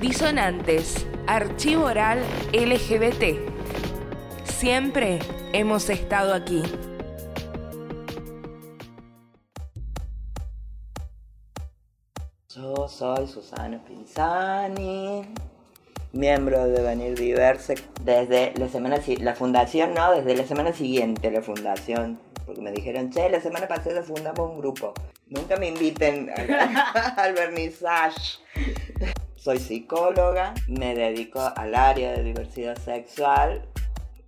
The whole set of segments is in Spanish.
Disonantes, Archivo Oral LGBT. Siempre hemos estado aquí. Yo soy Susana Pinzani, miembro de Venir Diverse desde la semana la fundación no, desde la semana siguiente la fundación, porque me dijeron, che, la semana pasada fundamos un grupo. Nunca me inviten al vernizaje. Soy psicóloga, me dedico al área de diversidad sexual,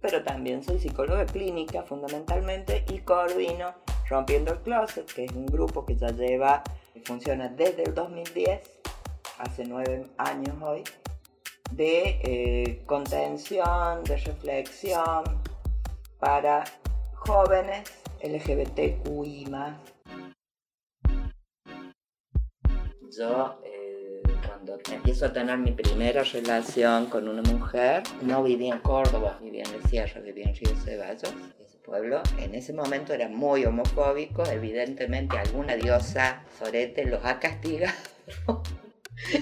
pero también soy psicóloga clínica fundamentalmente y coordino Rompiendo el Closet, que es un grupo que ya lleva, funciona desde el 2010, hace nueve años hoy, de eh, contención, de reflexión para jóvenes LGBTQI. Yo, cuando empiezo a tener mi primera relación con una mujer, no vivía en Córdoba, vivía en el Sierra, vivía en Río Ceballos, ese pueblo. En ese momento era muy homofóbico, evidentemente alguna diosa Sorete los ha castigado.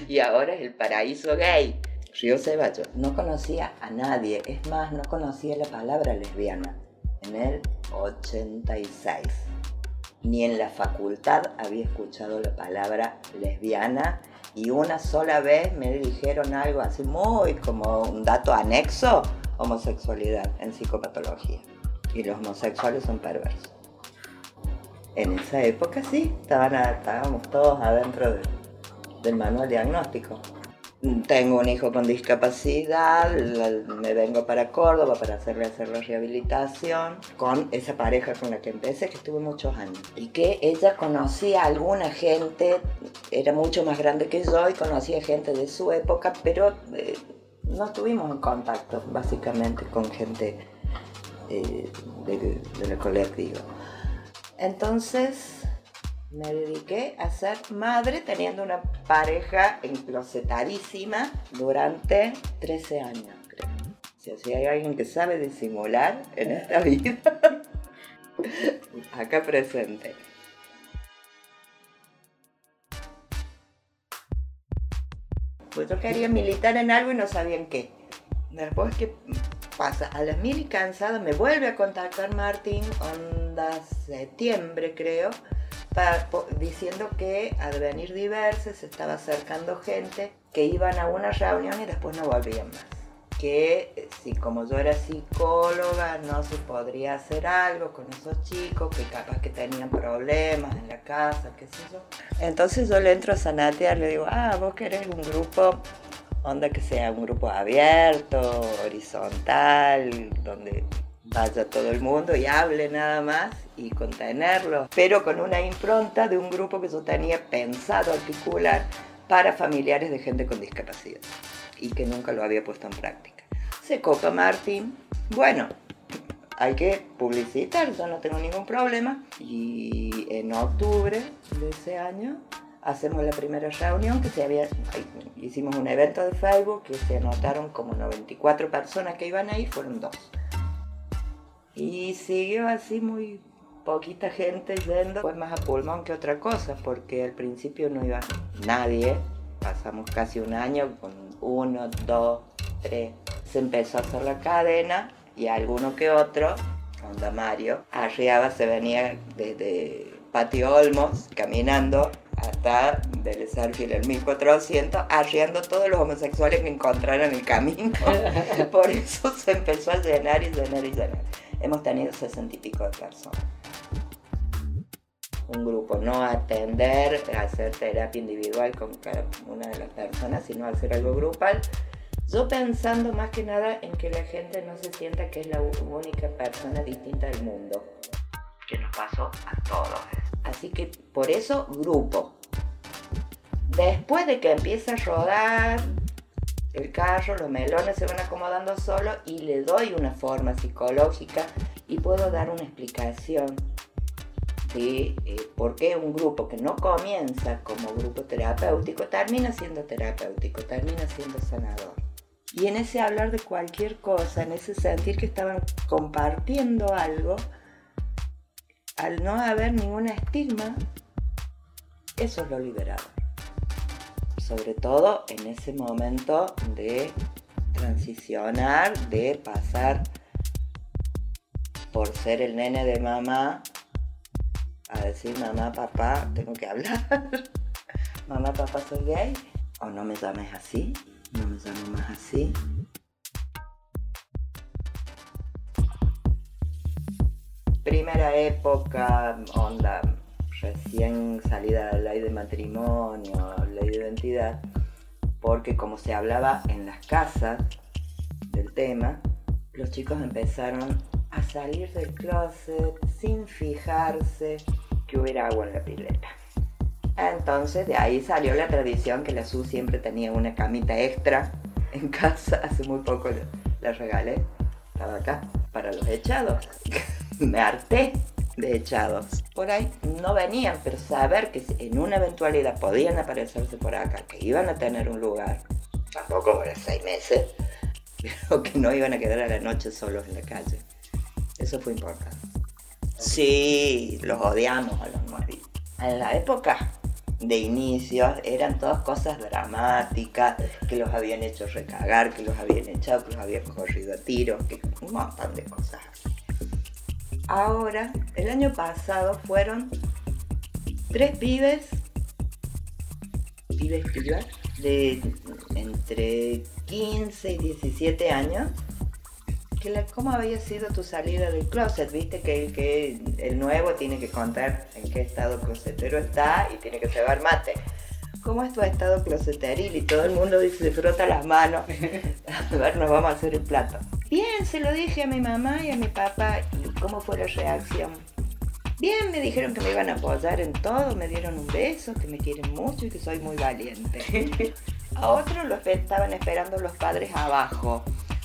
y ahora es el paraíso gay. Río Ceballos. No conocía a nadie, es más, no conocía la palabra lesbiana. En el 86. Ni en la facultad había escuchado la palabra lesbiana y una sola vez me dijeron algo así muy como un dato anexo, homosexualidad en psicopatología. Y los homosexuales son perversos. En esa época sí, estábamos todos adentro del manual diagnóstico tengo un hijo con discapacidad, me vengo para Córdoba para hacerle hacer la rehabilitación con esa pareja con la que empecé, que estuve muchos años. Y que ella conocía a alguna gente, era mucho más grande que yo y conocía gente de su época, pero eh, no estuvimos en contacto básicamente con gente eh, de, de la colectiva. Entonces, me dediqué a ser madre teniendo una pareja enclosetadísima durante 13 años, creo. si hay alguien que sabe disimular en esta vida, acá presente. Pues yo quería militar en algo y no sabía en qué. Después, ¿qué pasa? A las mil y cansada me vuelve a contactar Martín, onda septiembre creo, diciendo que al venir diversos se estaba acercando gente que iban a una reunión y después no volvían más. Que eh, si como yo era psicóloga no se podría hacer algo con esos chicos que capaz que tenían problemas en la casa, qué sé yo. Entonces yo le entro a Sanatear, le digo, ah, vos querés un grupo onda que sea un grupo abierto, horizontal, donde vaya todo el mundo y hable nada más y contenerlo, pero con una impronta de un grupo que yo tenía pensado articular para familiares de gente con discapacidad y que nunca lo había puesto en práctica. Se copa Martín, bueno, hay que publicitar, yo no tengo ningún problema. Y en octubre de ese año hacemos la primera reunión que se había, hicimos un evento de Facebook que se anotaron como 94 personas que iban ahí, fueron dos y siguió así muy poquita gente yendo, pues más a pulmón que otra cosa, porque al principio no iba nadie. Pasamos casi un año con uno, dos, tres. Se empezó a hacer la cadena y alguno que otro, onda Mario, arriaba, se venía desde Patio Olmos caminando hasta del Sarfield el 1400, arriando todos los homosexuales que encontraran el camino. Por eso se empezó a llenar y llenar y llenar hemos tenido sesenta y pico de personas. Un grupo, no atender, hacer terapia individual con cada una de las personas, sino hacer algo grupal. Yo pensando más que nada en que la gente no se sienta que es la única persona distinta del mundo, que nos pasó a todos. Así que por eso grupo. Después de que empieza a rodar, el carro, los melones se van acomodando solo y le doy una forma psicológica y puedo dar una explicación de eh, por qué un grupo que no comienza como grupo terapéutico termina siendo terapéutico, termina siendo sanador. Y en ese hablar de cualquier cosa, en ese sentir que estaban compartiendo algo, al no haber ningún estigma, eso es lo liberador sobre todo en ese momento de transicionar, de pasar por ser el nene de mamá a decir mamá, papá, tengo que hablar. mamá, papá, soy gay. O no me llames así, no me llames más así. Primera época, onda, recién salida de la ley de matrimonio, porque como se hablaba en las casas del tema, los chicos empezaron a salir del closet sin fijarse que hubiera agua en la pileta. Entonces de ahí salió la tradición que la Su siempre tenía una camita extra en casa, hace muy poco la regalé, estaba acá, para los echados. Me harté de echados. Por ahí no venían, pero saber que en una eventualidad podían aparecerse por acá, que iban a tener un lugar, tampoco por seis meses, pero que no iban a quedar a la noche solos en la calle. Eso fue importante. Sí, los odiamos a los nuevitos. En la época de inicios eran todas cosas dramáticas, que los habían hecho recagar, que los habían echado, que los habían corrido a tiros, que un montón de cosas Ahora, el año pasado fueron tres pibes, pibes, pibas, de entre 15 y 17 años, que ¿cómo había sido tu salida del closet? Viste que, que el nuevo tiene que contar en qué estado closetero está y tiene que cebar mate. ¿Cómo es tu estado closeteril? Y todo el mundo dice, se frota las manos. A ver, nos vamos a hacer el plato. Bien, se lo dije a mi mamá y a mi papá. ¿Y cómo fue la reacción? Bien, me dijeron que me iban a apoyar en todo, me dieron un beso, que me quieren mucho y que soy muy valiente. A otros los estaban esperando los padres abajo.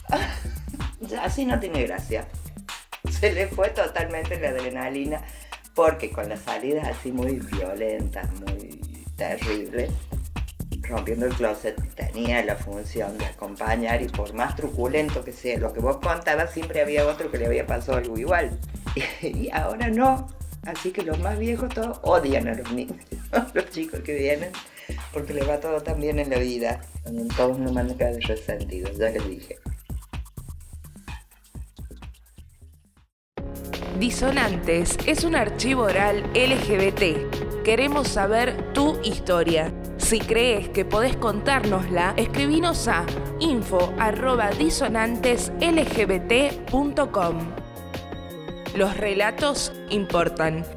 así no tiene gracia. Se le fue totalmente la adrenalina porque con las salidas así muy violentas, muy terribles, rompiendo el closet tenía la función de acompañar y por más truculento que sea lo que vos contabas, siempre había otro que le había pasado algo igual. Y ahora no. Así que los más viejos todos odian a los niños, los chicos que vienen, porque les va todo tan bien en la vida. Todos no manera de resentidos, ya les dije. Disonantes es un archivo oral LGBT. Queremos saber tu historia. Si crees que podés contárnosla, escribinos a info.disonanteslgbt.com. Los relatos importan.